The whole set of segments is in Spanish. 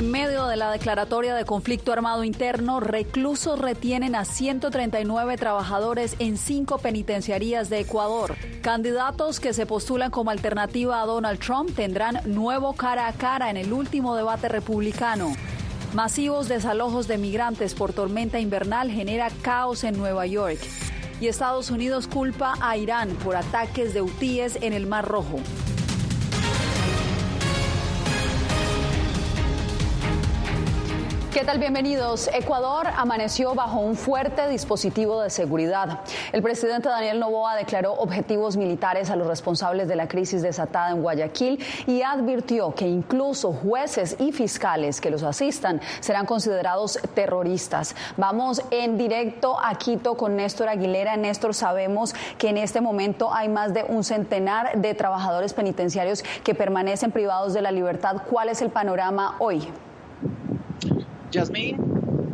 En medio de la declaratoria de conflicto armado interno, reclusos retienen a 139 trabajadores en cinco penitenciarías de Ecuador. Candidatos que se postulan como alternativa a Donald Trump tendrán nuevo cara a cara en el último debate republicano. Masivos desalojos de migrantes por tormenta invernal genera caos en Nueva York. Y Estados Unidos culpa a Irán por ataques de hutíes en el Mar Rojo. ¿Qué tal? Bienvenidos. Ecuador amaneció bajo un fuerte dispositivo de seguridad. El presidente Daniel Novoa declaró objetivos militares a los responsables de la crisis desatada en Guayaquil y advirtió que incluso jueces y fiscales que los asistan serán considerados terroristas. Vamos en directo a Quito con Néstor Aguilera. Néstor, sabemos que en este momento hay más de un centenar de trabajadores penitenciarios que permanecen privados de la libertad. ¿Cuál es el panorama hoy? Yasmín,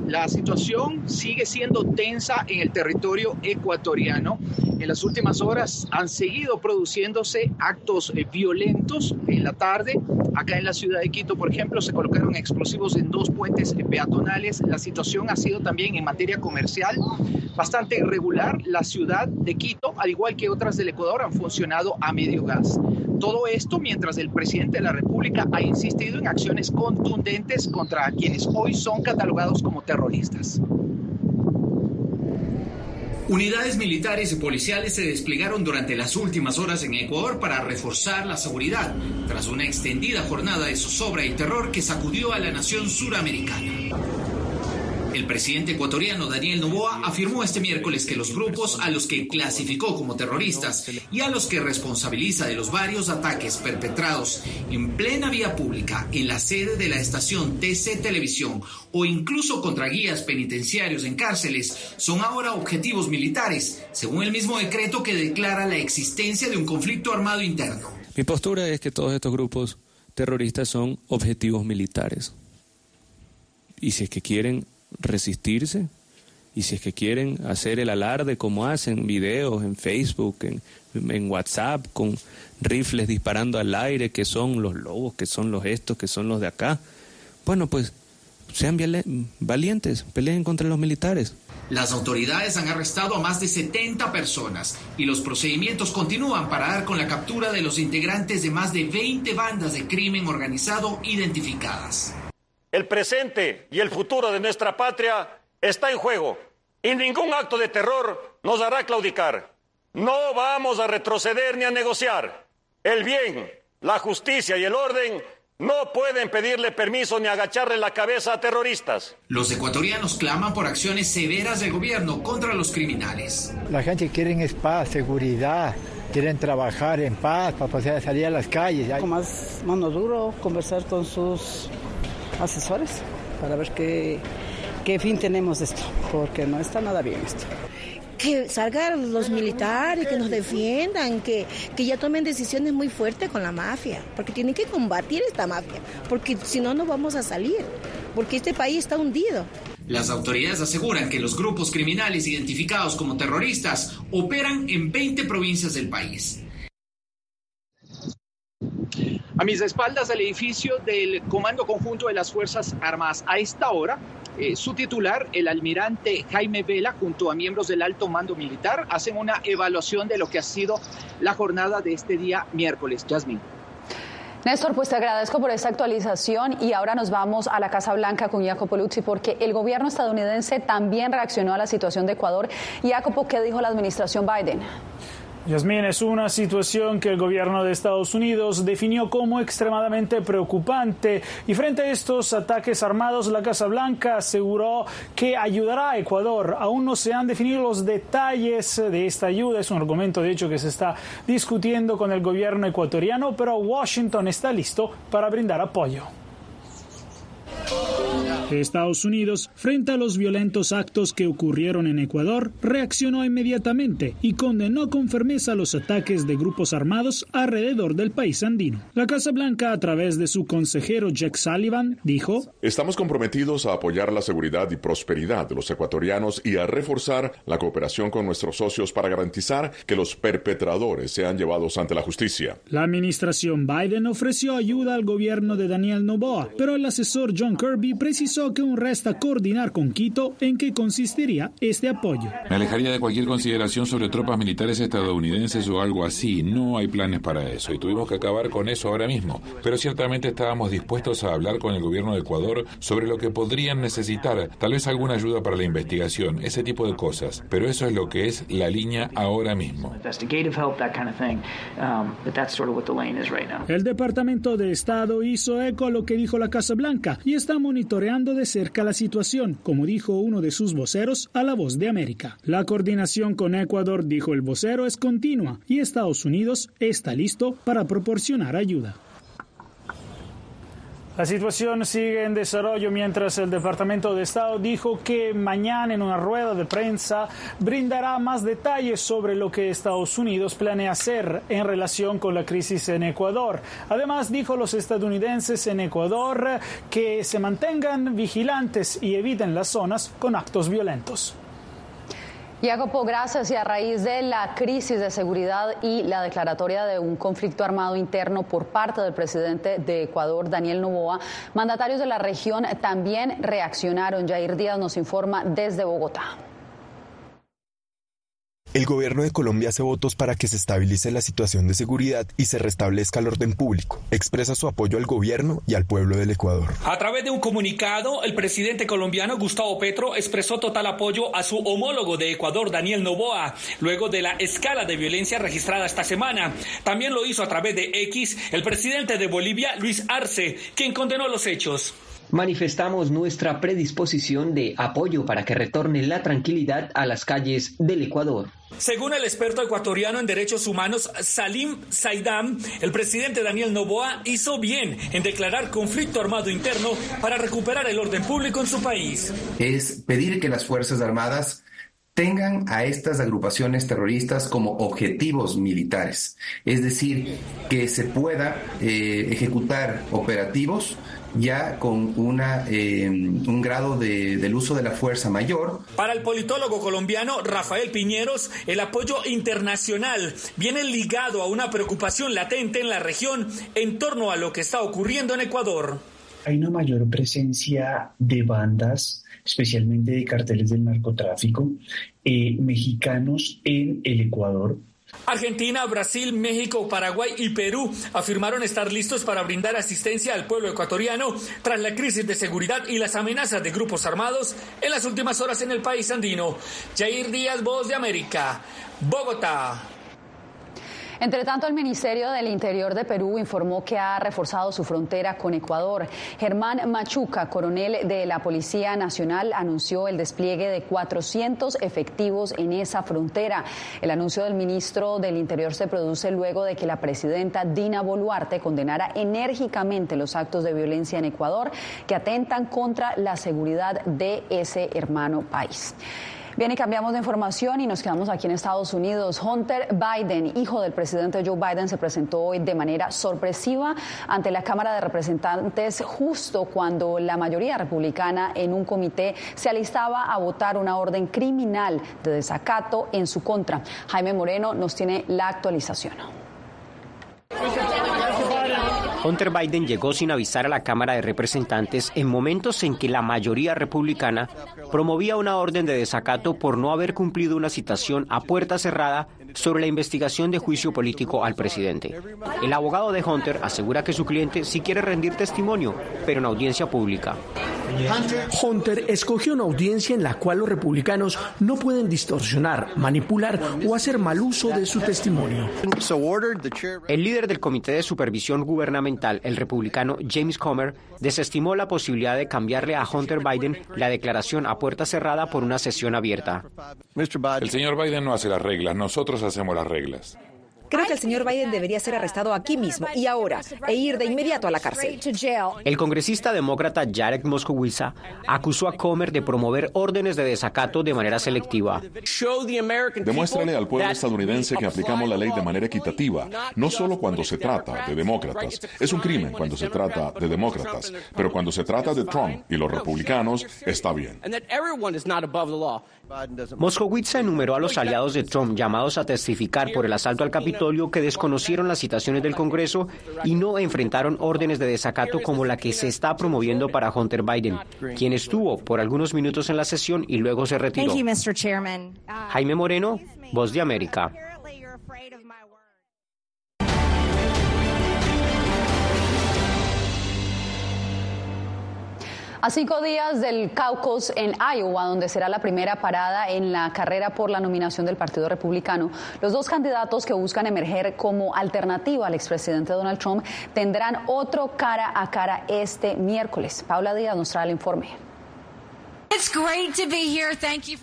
la situación sigue siendo tensa en el territorio ecuatoriano. En las últimas horas han seguido produciéndose actos eh, violentos en la tarde. Acá en la ciudad de Quito, por ejemplo, se colocaron explosivos en dos puentes peatonales. La situación ha sido también en materia comercial bastante irregular. La ciudad de Quito, al igual que otras del Ecuador, han funcionado a medio gas. Todo esto mientras el presidente de la República ha insistido en acciones contundentes contra quienes hoy son catalogados como terroristas. Unidades militares y policiales se desplegaron durante las últimas horas en Ecuador para reforzar la seguridad, tras una extendida jornada de zozobra y terror que sacudió a la nación suramericana. El presidente ecuatoriano Daniel Noboa afirmó este miércoles que los grupos a los que clasificó como terroristas y a los que responsabiliza de los varios ataques perpetrados en plena vía pública en la sede de la estación TC Televisión o incluso contra guías penitenciarios en cárceles son ahora objetivos militares, según el mismo decreto que declara la existencia de un conflicto armado interno. Mi postura es que todos estos grupos terroristas son objetivos militares. Y si es que quieren resistirse y si es que quieren hacer el alarde como hacen videos en Facebook, en, en, WhatsApp, con rifles disparando al aire, que son los lobos, que son los estos, que son los de acá, bueno, pues sean valientes, peleen contra los militares. Las autoridades han arrestado a más de 70 personas y los procedimientos continúan para dar con la captura de los integrantes de más de 20 bandas de crimen organizado identificadas. El presente y el futuro de nuestra patria está en juego y ningún acto de terror nos hará claudicar. No vamos a retroceder ni a negociar. El bien, la justicia y el orden no pueden pedirle permiso ni agacharle la cabeza a terroristas. Los ecuatorianos claman por acciones severas del gobierno contra los criminales. La gente quiere es paz, seguridad, quieren trabajar en paz para poder salir a las calles. Con más mano duro, conversar con sus asesores para ver qué, qué fin tenemos de esto, porque no está nada bien esto que salgan los militares, que nos defiendan, que, que ya tomen decisiones muy fuertes con la mafia, porque tienen que combatir esta mafia, porque si no, no vamos a salir, porque este país está hundido. Las autoridades aseguran que los grupos criminales identificados como terroristas operan en 20 provincias del país. A mis espaldas el edificio del Comando Conjunto de las Fuerzas Armadas. A esta hora, eh, su titular, el almirante Jaime Vela, junto a miembros del alto mando militar, hacen una evaluación de lo que ha sido la jornada de este día miércoles. Jasmine. Néstor, pues te agradezco por esta actualización y ahora nos vamos a la Casa Blanca con Jacopo Luzzi porque el gobierno estadounidense también reaccionó a la situación de Ecuador. Jacopo, ¿qué dijo la administración Biden? Yasmín, es una situación que el gobierno de Estados Unidos definió como extremadamente preocupante y frente a estos ataques armados, la Casa Blanca aseguró que ayudará a Ecuador. Aún no se han definido los detalles de esta ayuda, es un argumento de hecho que se está discutiendo con el gobierno ecuatoriano, pero Washington está listo para brindar apoyo. Estados Unidos, frente a los violentos actos que ocurrieron en Ecuador, reaccionó inmediatamente y condenó con firmeza los ataques de grupos armados alrededor del país andino. La Casa Blanca, a través de su consejero Jack Sullivan, dijo, Estamos comprometidos a apoyar la seguridad y prosperidad de los ecuatorianos y a reforzar la cooperación con nuestros socios para garantizar que los perpetradores sean llevados ante la justicia. La administración Biden ofreció ayuda al gobierno de Daniel Noboa, pero el asesor John Kirby precisó que aún resta coordinar con Quito en qué consistiría este apoyo. Me alejaría de cualquier consideración sobre tropas militares estadounidenses o algo así. No hay planes para eso y tuvimos que acabar con eso ahora mismo. Pero ciertamente estábamos dispuestos a hablar con el gobierno de Ecuador sobre lo que podrían necesitar, tal vez alguna ayuda para la investigación, ese tipo de cosas. Pero eso es lo que es la línea ahora mismo. El Departamento de Estado hizo eco a lo que dijo la Casa Blanca y está monitoreando de cerca la situación, como dijo uno de sus voceros a La Voz de América. La coordinación con Ecuador, dijo el vocero, es continua y Estados Unidos está listo para proporcionar ayuda. La situación sigue en desarrollo mientras el Departamento de Estado dijo que mañana en una rueda de prensa brindará más detalles sobre lo que Estados Unidos planea hacer en relación con la crisis en Ecuador. Además, dijo los estadounidenses en Ecuador que se mantengan vigilantes y eviten las zonas con actos violentos. Jacopo, gracias. Y a raíz de la crisis de seguridad y la declaratoria de un conflicto armado interno por parte del presidente de Ecuador, Daniel Novoa, mandatarios de la región también reaccionaron. Jair Díaz nos informa desde Bogotá. El gobierno de Colombia hace votos para que se estabilice la situación de seguridad y se restablezca el orden público. Expresa su apoyo al gobierno y al pueblo del Ecuador. A través de un comunicado, el presidente colombiano Gustavo Petro expresó total apoyo a su homólogo de Ecuador, Daniel Novoa, luego de la escala de violencia registrada esta semana. También lo hizo a través de X el presidente de Bolivia, Luis Arce, quien condenó los hechos manifestamos nuestra predisposición de apoyo para que retorne la tranquilidad a las calles del Ecuador. Según el experto ecuatoriano en derechos humanos Salim Saidam, el presidente Daniel Noboa hizo bien en declarar conflicto armado interno para recuperar el orden público en su país. Es pedir que las Fuerzas Armadas tengan a estas agrupaciones terroristas como objetivos militares, es decir, que se pueda eh, ejecutar operativos ya con una, eh, un grado de, del uso de la fuerza mayor. Para el politólogo colombiano Rafael Piñeros, el apoyo internacional viene ligado a una preocupación latente en la región en torno a lo que está ocurriendo en Ecuador. Hay una mayor presencia de bandas, especialmente de carteles del narcotráfico, eh, mexicanos en el Ecuador Argentina, Brasil, México, Paraguay y Perú afirmaron estar listos para brindar asistencia al pueblo ecuatoriano tras la crisis de seguridad y las amenazas de grupos armados en las últimas horas en el país andino. Jair Díaz, Voz de América, Bogotá. Entre tanto, el Ministerio del Interior de Perú informó que ha reforzado su frontera con Ecuador. Germán Machuca, coronel de la Policía Nacional, anunció el despliegue de 400 efectivos en esa frontera. El anuncio del ministro del Interior se produce luego de que la presidenta Dina Boluarte condenara enérgicamente los actos de violencia en Ecuador que atentan contra la seguridad de ese hermano país. Bien, y cambiamos de información y nos quedamos aquí en Estados Unidos. Hunter Biden, hijo del presidente Joe Biden, se presentó hoy de manera sorpresiva ante la Cámara de Representantes justo cuando la mayoría republicana en un comité se alistaba a votar una orden criminal de desacato en su contra. Jaime Moreno nos tiene la actualización. Hunter Biden llegó sin avisar a la Cámara de Representantes en momentos en que la mayoría republicana promovía una orden de desacato por no haber cumplido una citación a puerta cerrada sobre la investigación de juicio político al presidente. El abogado de Hunter asegura que su cliente sí quiere rendir testimonio, pero en audiencia pública. Hunter escogió una audiencia en la cual los republicanos no pueden distorsionar, manipular o hacer mal uso de su testimonio. El líder del Comité de Supervisión Gubernamental, el republicano James Comer, desestimó la posibilidad de cambiarle a Hunter Biden la declaración a puerta cerrada por una sesión abierta. El señor Biden no hace las reglas, nosotros hacemos las reglas. Creo que el señor Biden debería ser arrestado aquí mismo y ahora e ir de inmediato a la cárcel. El congresista demócrata Jarek Moskowitz acusó a Comer de promover órdenes de desacato de manera selectiva. Demuéstrale al pueblo estadounidense que aplicamos la ley de manera equitativa, no solo cuando se trata de demócratas. Es un crimen cuando se trata de demócratas, pero cuando se trata de Trump y los republicanos, está bien. Moskowitz enumeró a los aliados de Trump llamados a testificar por el asalto al Capitolio Capitolio que desconocieron las citaciones del Congreso y no enfrentaron órdenes de desacato como la que se está promoviendo para Hunter Biden, quien estuvo por algunos minutos en la sesión y luego se retiró. Jaime Moreno, Voz de América. A cinco días del caucus en Iowa, donde será la primera parada en la carrera por la nominación del Partido Republicano, los dos candidatos que buscan emerger como alternativa al expresidente Donald Trump tendrán otro cara a cara este miércoles. Paula Díaz nos trae el informe.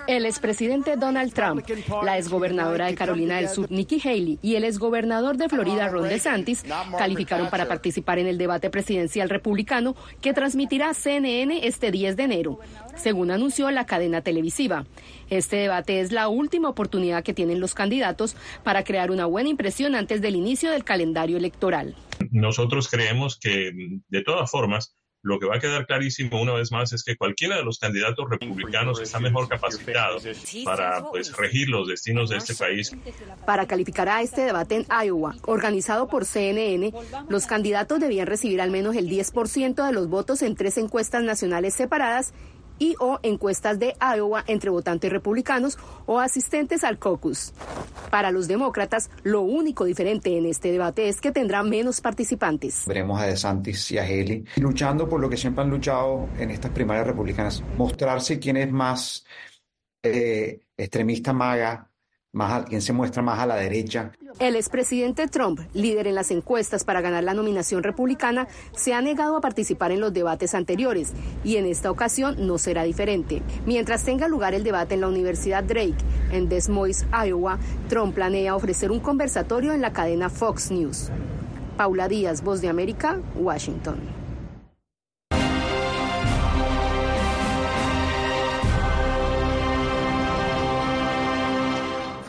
El expresidente Donald Trump, la exgobernadora de Carolina del Sur, Nikki Haley, y el exgobernador de Florida, Ron DeSantis, calificaron para participar en el debate presidencial republicano que transmitirá CNN este 10 de enero, según anunció la cadena televisiva. Este debate es la última oportunidad que tienen los candidatos para crear una buena impresión antes del inicio del calendario electoral. Nosotros creemos que, de todas formas, lo que va a quedar clarísimo una vez más es que cualquiera de los candidatos republicanos está mejor capacitado para pues, regir los destinos de este país. Para calificar a este debate en Iowa, organizado por CNN, los candidatos debían recibir al menos el 10% de los votos en tres encuestas nacionales separadas y o encuestas de Iowa entre votantes republicanos o asistentes al caucus. Para los demócratas, lo único diferente en este debate es que tendrá menos participantes. Veremos a DeSantis y a Haley luchando por lo que siempre han luchado en estas primarias republicanas, mostrarse quién es más eh, extremista maga, más quién se muestra más a la derecha. El expresidente Trump, líder en las encuestas para ganar la nominación republicana, se ha negado a participar en los debates anteriores y en esta ocasión no será diferente. Mientras tenga lugar el debate en la Universidad Drake en Des Moines, Iowa, Trump planea ofrecer un conversatorio en la cadena Fox News. Paula Díaz, Voz de América, Washington.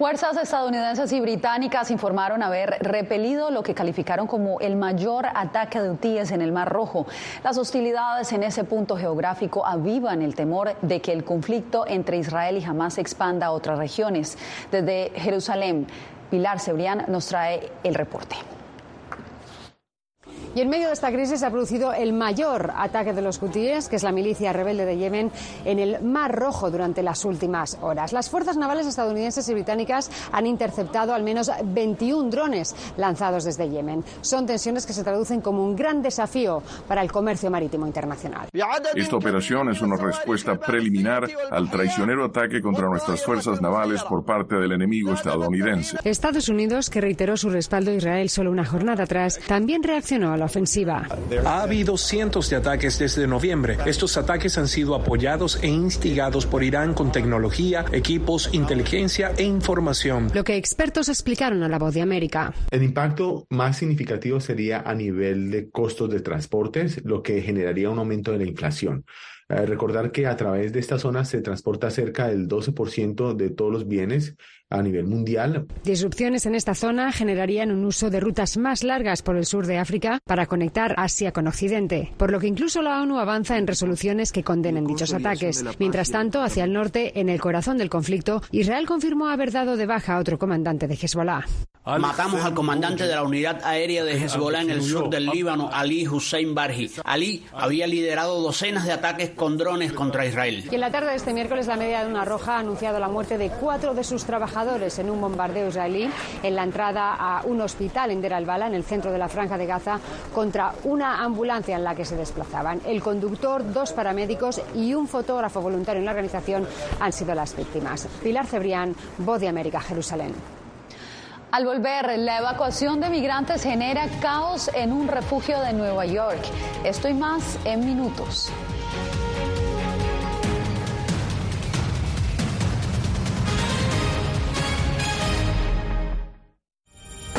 Fuerzas estadounidenses y británicas informaron haber repelido lo que calificaron como el mayor ataque de hutíes en el Mar Rojo. Las hostilidades en ese punto geográfico avivan el temor de que el conflicto entre Israel y Hamas se expanda a otras regiones. Desde Jerusalén, Pilar Cebrián nos trae el reporte. Y en medio de esta crisis se ha producido el mayor ataque de los hutíes, que es la milicia rebelde de Yemen, en el Mar Rojo durante las últimas horas. Las fuerzas navales estadounidenses y británicas han interceptado al menos 21 drones lanzados desde Yemen. Son tensiones que se traducen como un gran desafío para el comercio marítimo internacional. Esta operación es una respuesta preliminar al traicionero ataque contra nuestras fuerzas navales por parte del enemigo estadounidense. Estados Unidos, que reiteró su respaldo a Israel solo una jornada atrás, también reaccionó a la ofensiva. Ha habido cientos de ataques desde noviembre. Estos ataques han sido apoyados e instigados por Irán con tecnología, equipos, inteligencia e información. Lo que expertos explicaron a la voz de América. El impacto más significativo sería a nivel de costos de transportes, lo que generaría un aumento de la inflación. Eh, recordar que a través de esta zona se transporta cerca del 12% de todos los bienes a nivel mundial. Disrupciones en esta zona generarían un uso de rutas más largas por el sur de África para conectar Asia con Occidente, por lo que incluso la ONU avanza en resoluciones que condenen dichos ataques. Mientras tanto, hacia el norte, en el corazón del conflicto, Israel confirmó haber dado de baja a otro comandante de Hezbollah. Matamos al comandante de la unidad aérea de Hezbollah en el sur del Líbano, Ali Hussein Barhi. Ali había liderado docenas de ataques con drones contra Israel. Y en la tarde de este miércoles, la Media Luna Roja ha anunciado la muerte de cuatro de sus en un bombardeo israelí en la entrada a un hospital en Der al-Bala, en el centro de la Franja de Gaza, contra una ambulancia en la que se desplazaban. El conductor, dos paramédicos y un fotógrafo voluntario en la organización han sido las víctimas. Pilar Cebrián, Voz de América, Jerusalén. Al volver, la evacuación de migrantes genera caos en un refugio de Nueva York. Esto y más en minutos.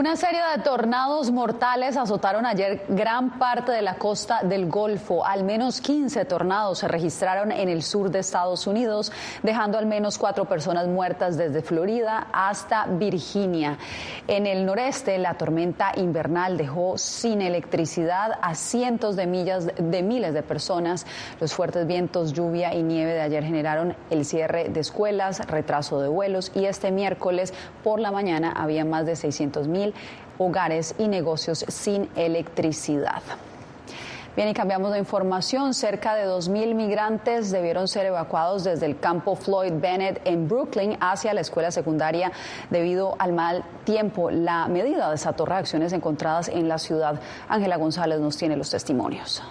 Una serie de tornados mortales azotaron ayer gran parte de la costa del Golfo. Al menos 15 tornados se registraron en el sur de Estados Unidos, dejando al menos cuatro personas muertas desde Florida hasta Virginia. En el noreste, la tormenta invernal dejó sin electricidad a cientos de millas de miles de personas. Los fuertes vientos, lluvia y nieve de ayer generaron el cierre de escuelas, retraso de vuelos y este miércoles por la mañana había más de 600 mil hogares y negocios sin electricidad. Bien, y cambiamos de información. Cerca de 2.000 migrantes debieron ser evacuados desde el campo Floyd Bennett en Brooklyn hacia la escuela secundaria debido al mal tiempo. La medida desató reacciones encontradas en la ciudad. Ángela González nos tiene los testimonios.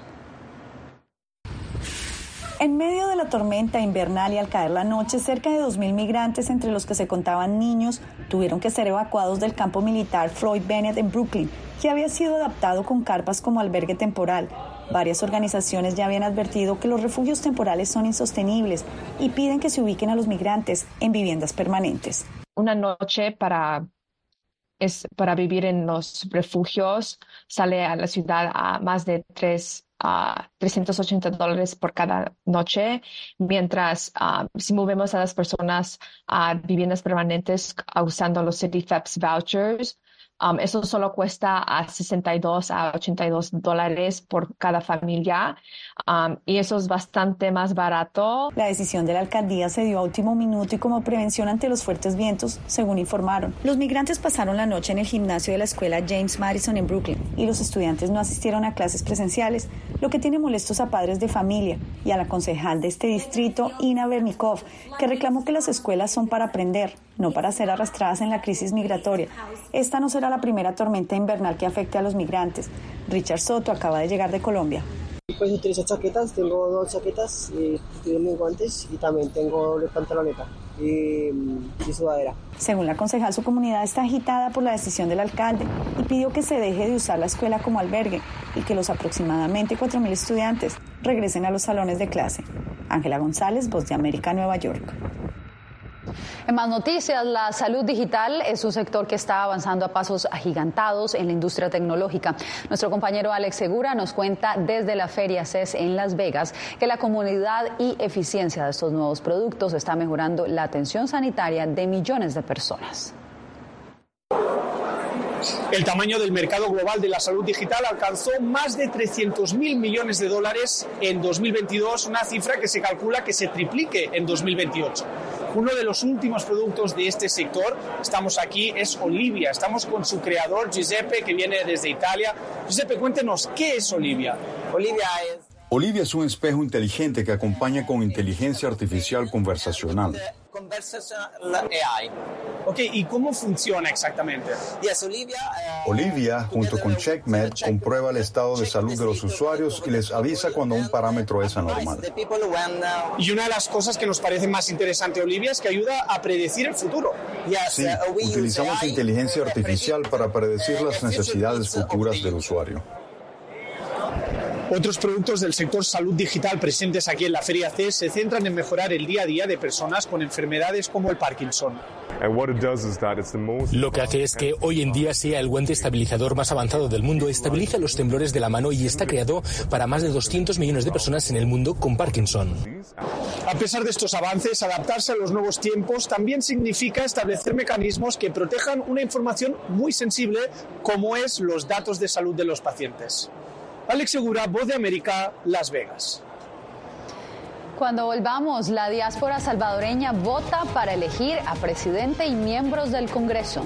En medio de la tormenta invernal y al caer la noche, cerca de 2.000 migrantes, entre los que se contaban niños, tuvieron que ser evacuados del campo militar Floyd Bennett en Brooklyn, que había sido adaptado con carpas como albergue temporal. Varias organizaciones ya habían advertido que los refugios temporales son insostenibles y piden que se ubiquen a los migrantes en viviendas permanentes. Una noche para es para vivir en los refugios sale a la ciudad a más de tres a 380 dólares por cada noche, mientras si movemos a las personas a viviendas permanentes usando los City FEPS vouchers, Um, eso solo cuesta a 62 a 82 dólares por cada familia um, y eso es bastante más barato. La decisión de la alcaldía se dio a último minuto y como prevención ante los fuertes vientos, según informaron. Los migrantes pasaron la noche en el gimnasio de la escuela James Madison en Brooklyn y los estudiantes no asistieron a clases presenciales, lo que tiene molestos a padres de familia y a la concejal de este distrito, Ina Bernikov, que reclamó que las escuelas son para aprender, no para ser arrastradas en la crisis migratoria. Esta no será la primera tormenta invernal que afecte a los migrantes. Richard Soto acaba de llegar de Colombia. Pues utilizo chaquetas, tengo dos chaquetas, eh, tengo mis guantes y también tengo doble pantaloneta y, y sudadera. Según la concejal, su comunidad está agitada por la decisión del alcalde y pidió que se deje de usar la escuela como albergue y que los aproximadamente 4.000 estudiantes regresen a los salones de clase. Ángela González, Voz de América, Nueva York. En más noticias, la salud digital es un sector que está avanzando a pasos agigantados en la industria tecnológica. Nuestro compañero Alex Segura nos cuenta desde la Feria CES en Las Vegas que la comunidad y eficiencia de estos nuevos productos está mejorando la atención sanitaria de millones de personas. El tamaño del mercado global de la salud digital alcanzó más de 300 mil millones de dólares en 2022, una cifra que se calcula que se triplique en 2028. Uno de los últimos productos de este sector, estamos aquí, es Olivia. Estamos con su creador, Giuseppe, que viene desde Italia. Giuseppe, cuéntenos, ¿qué es Olivia? Olivia es Olivia es un espejo inteligente que acompaña con inteligencia artificial conversacional. Ok, ¿y cómo funciona exactamente? Olivia, junto con CheckMed, comprueba el estado de salud de los usuarios y les avisa cuando un parámetro es anormal. Y una de las cosas que nos parece más interesante, Olivia, es que ayuda a predecir el futuro. Sí, utilizamos inteligencia artificial para predecir las necesidades futuras del usuario. Otros productos del sector salud digital presentes aquí en la Feria C se centran en mejorar el día a día de personas con enfermedades como el Parkinson. Lo que hace es que hoy en día sea el guante estabilizador más avanzado del mundo, estabiliza los temblores de la mano y está creado para más de 200 millones de personas en el mundo con Parkinson. A pesar de estos avances, adaptarse a los nuevos tiempos también significa establecer mecanismos que protejan una información muy sensible como es los datos de salud de los pacientes. Alex Segura, Voz de América, Las Vegas. Cuando volvamos, la diáspora salvadoreña vota para elegir a presidente y miembros del Congreso.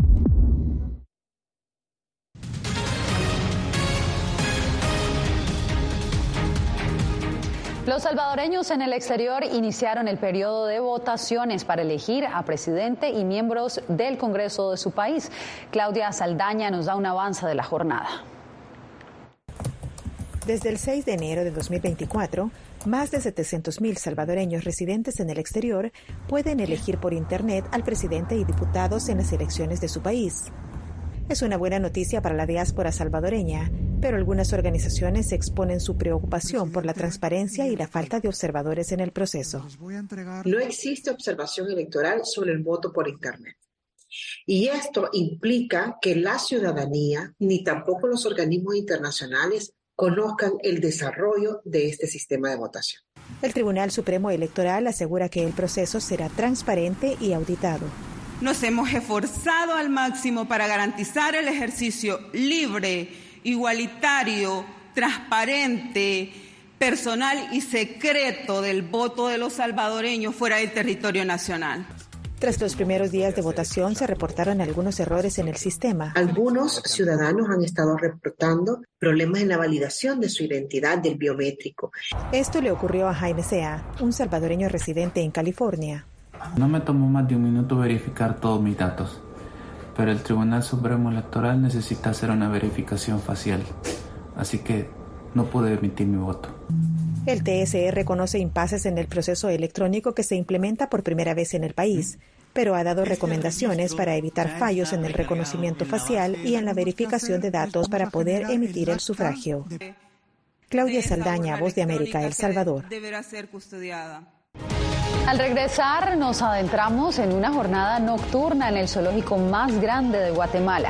Los salvadoreños en el exterior iniciaron el periodo de votaciones para elegir a presidente y miembros del Congreso de su país. Claudia Saldaña nos da un avance de la jornada. Desde el 6 de enero de 2024, más de 700.000 salvadoreños residentes en el exterior pueden elegir por Internet al presidente y diputados en las elecciones de su país. Es una buena noticia para la diáspora salvadoreña, pero algunas organizaciones exponen su preocupación por la transparencia y la falta de observadores en el proceso. No existe observación electoral sobre el voto por Internet. Y esto implica que la ciudadanía ni tampoco los organismos internacionales conozcan el desarrollo de este sistema de votación. El Tribunal Supremo Electoral asegura que el proceso será transparente y auditado. Nos hemos esforzado al máximo para garantizar el ejercicio libre, igualitario, transparente, personal y secreto del voto de los salvadoreños fuera del territorio nacional. Tras los primeros días de votación se reportaron algunos errores en el sistema. Algunos ciudadanos han estado reportando problemas en la validación de su identidad del biométrico. Esto le ocurrió a Jaime Sea, un salvadoreño residente en California. No me tomó más de un minuto verificar todos mis datos, pero el Tribunal Supremo Electoral necesita hacer una verificación facial, así que no pude emitir mi voto. El TSE reconoce impases en el proceso electrónico que se implementa por primera vez en el país. pero ha dado recomendaciones para evitar fallos en el reconocimiento facial y en la verificación de datos para poder emitir el sufragio. Claudia Saldaña, Voz de América, El Salvador. Al regresar nos adentramos en una jornada nocturna en el zoológico más grande de Guatemala.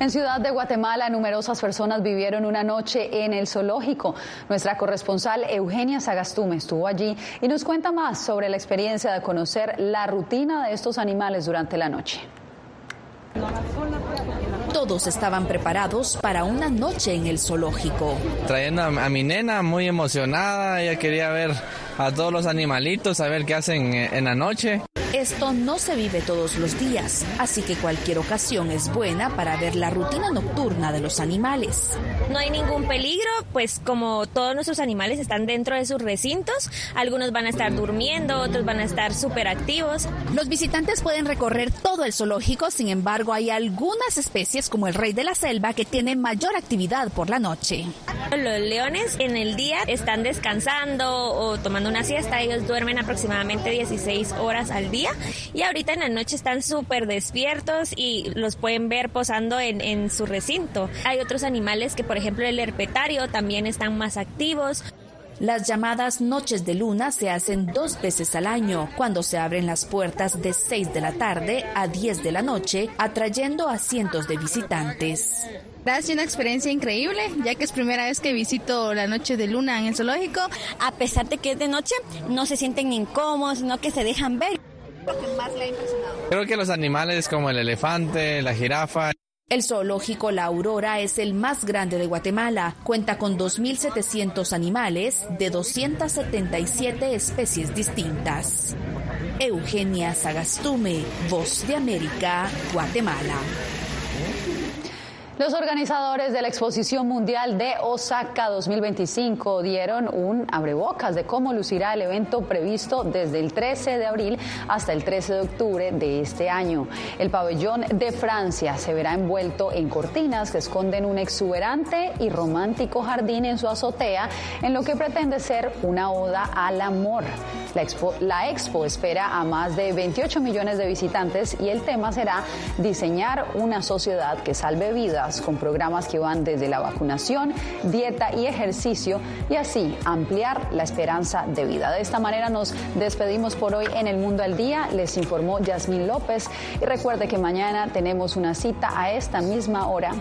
En Ciudad de Guatemala, numerosas personas vivieron una noche en el zoológico. Nuestra corresponsal Eugenia Sagastume estuvo allí y nos cuenta más sobre la experiencia de conocer la rutina de estos animales durante la noche. Todos estaban preparados para una noche en el zoológico. Trayendo a mi nena muy emocionada, ella quería ver a todos los animalitos, a ver qué hacen en la noche. Esto no se vive todos los días, así que cualquier ocasión es buena para ver la rutina nocturna de los animales. No hay ningún peligro, pues como todos nuestros animales están dentro de sus recintos, algunos van a estar durmiendo, otros van a estar súper activos. Los visitantes pueden recorrer todo el zoológico, sin embargo hay algunas especies como el rey de la selva que tienen mayor actividad por la noche. Los leones en el día están descansando o tomando una siesta, ellos duermen aproximadamente 16 horas al día y ahorita en la noche están súper despiertos y los pueden ver posando en, en su recinto. Hay otros animales que, por ejemplo, el herpetario también están más activos. Las llamadas noches de luna se hacen dos veces al año, cuando se abren las puertas de 6 de la tarde a 10 de la noche, atrayendo a cientos de visitantes. Ha sido una experiencia increíble, ya que es primera vez que visito la noche de luna en el zoológico. A pesar de que es de noche, no se sienten incómodos, sino que se dejan ver que más le ha impresionado? Creo que los animales como el elefante, la jirafa. El zoológico La Aurora es el más grande de Guatemala. Cuenta con 2.700 animales de 277 especies distintas. Eugenia Sagastume, Voz de América, Guatemala. Los organizadores de la Exposición Mundial de Osaka 2025 dieron un abrebocas de cómo lucirá el evento previsto desde el 13 de abril hasta el 13 de octubre de este año. El pabellón de Francia se verá envuelto en cortinas que esconden un exuberante y romántico jardín en su azotea, en lo que pretende ser una oda al amor. La expo, la expo espera a más de 28 millones de visitantes y el tema será diseñar una sociedad que salve vidas con programas que van desde la vacunación, dieta y ejercicio y así ampliar la esperanza de vida. De esta manera nos despedimos por hoy en El Mundo al Día. Les informó Yasmín López y recuerde que mañana tenemos una cita a esta misma hora.